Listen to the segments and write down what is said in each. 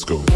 Let's go.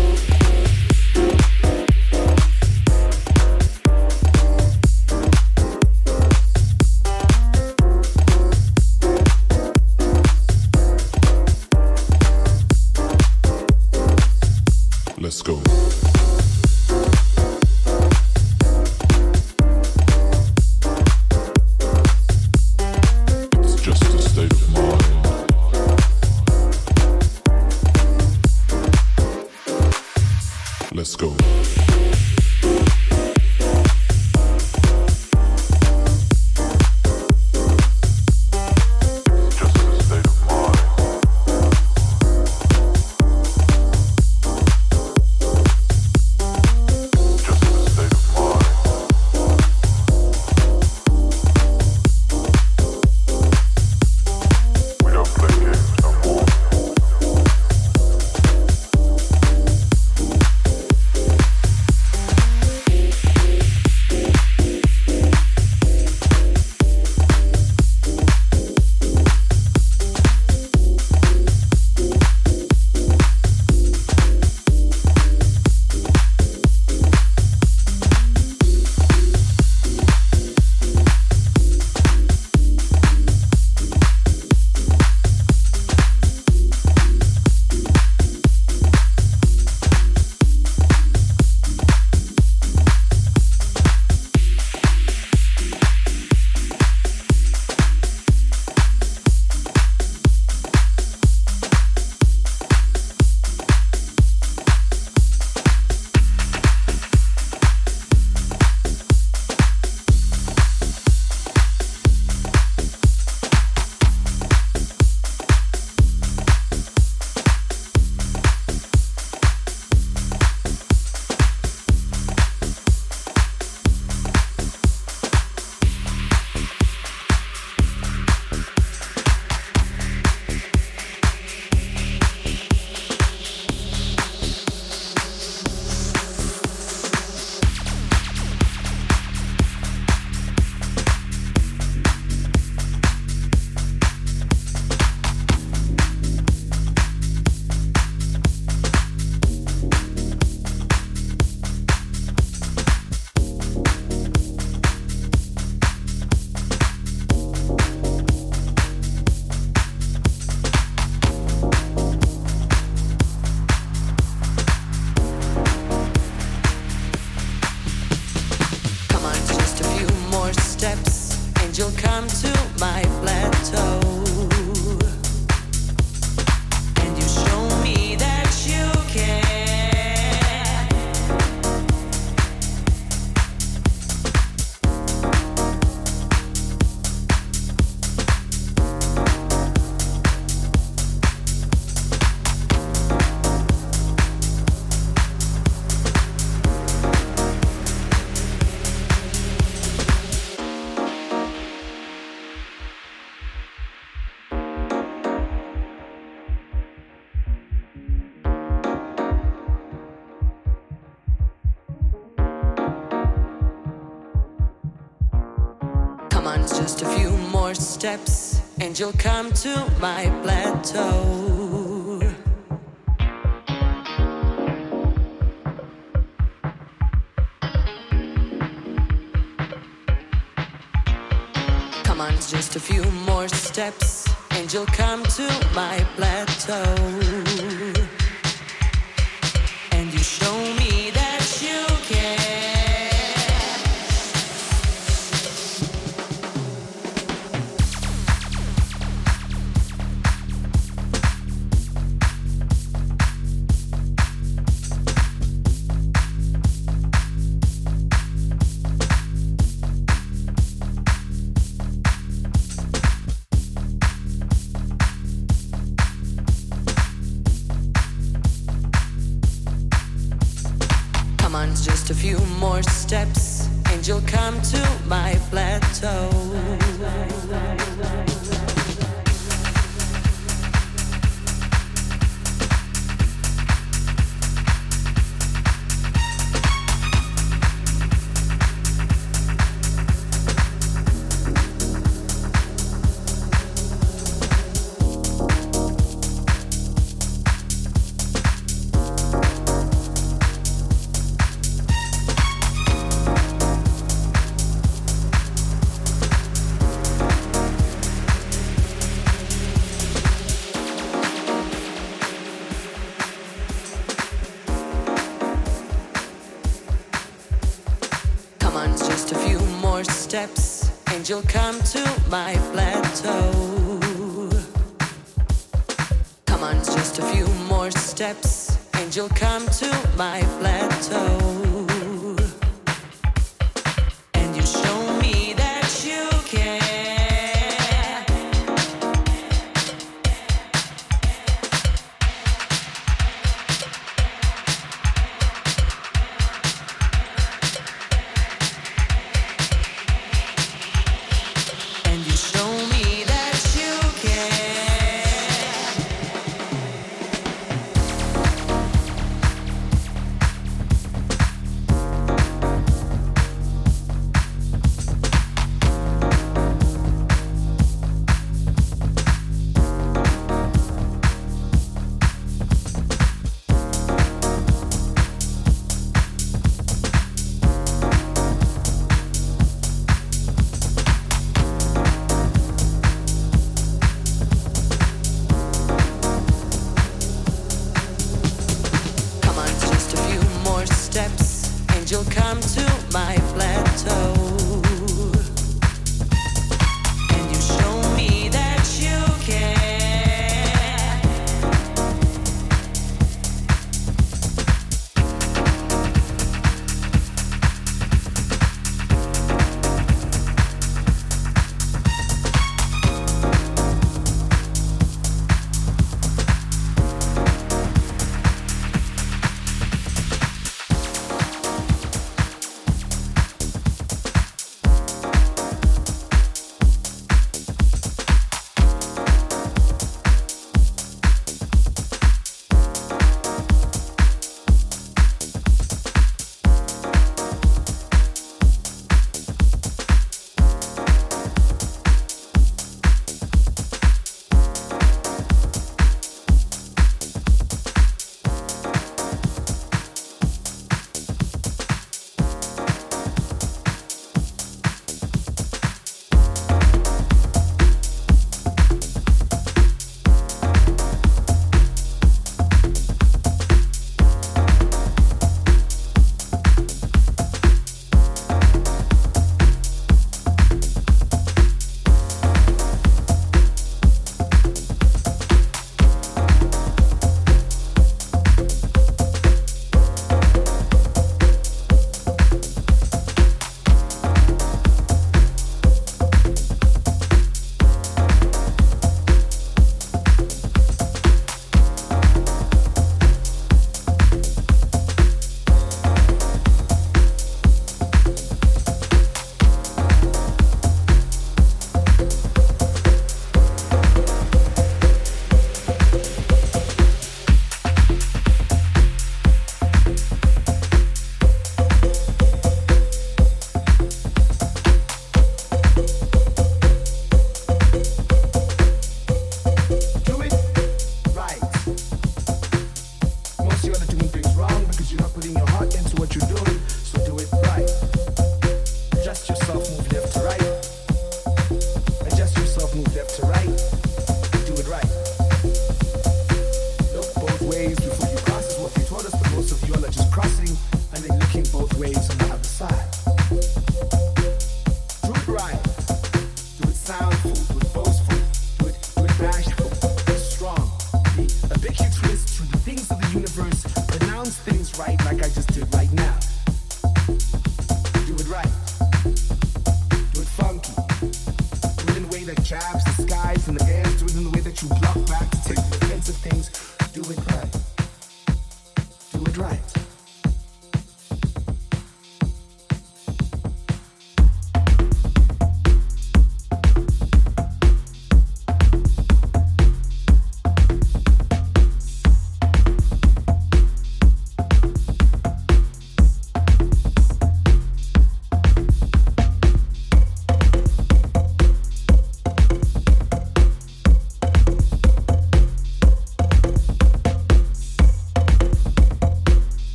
Steps and you'll come to my plateau. Come on, just a few more steps and you'll come to my plateau. Come you'll come to my plateau. Come on, just a few more steps, and you'll come to my plateau.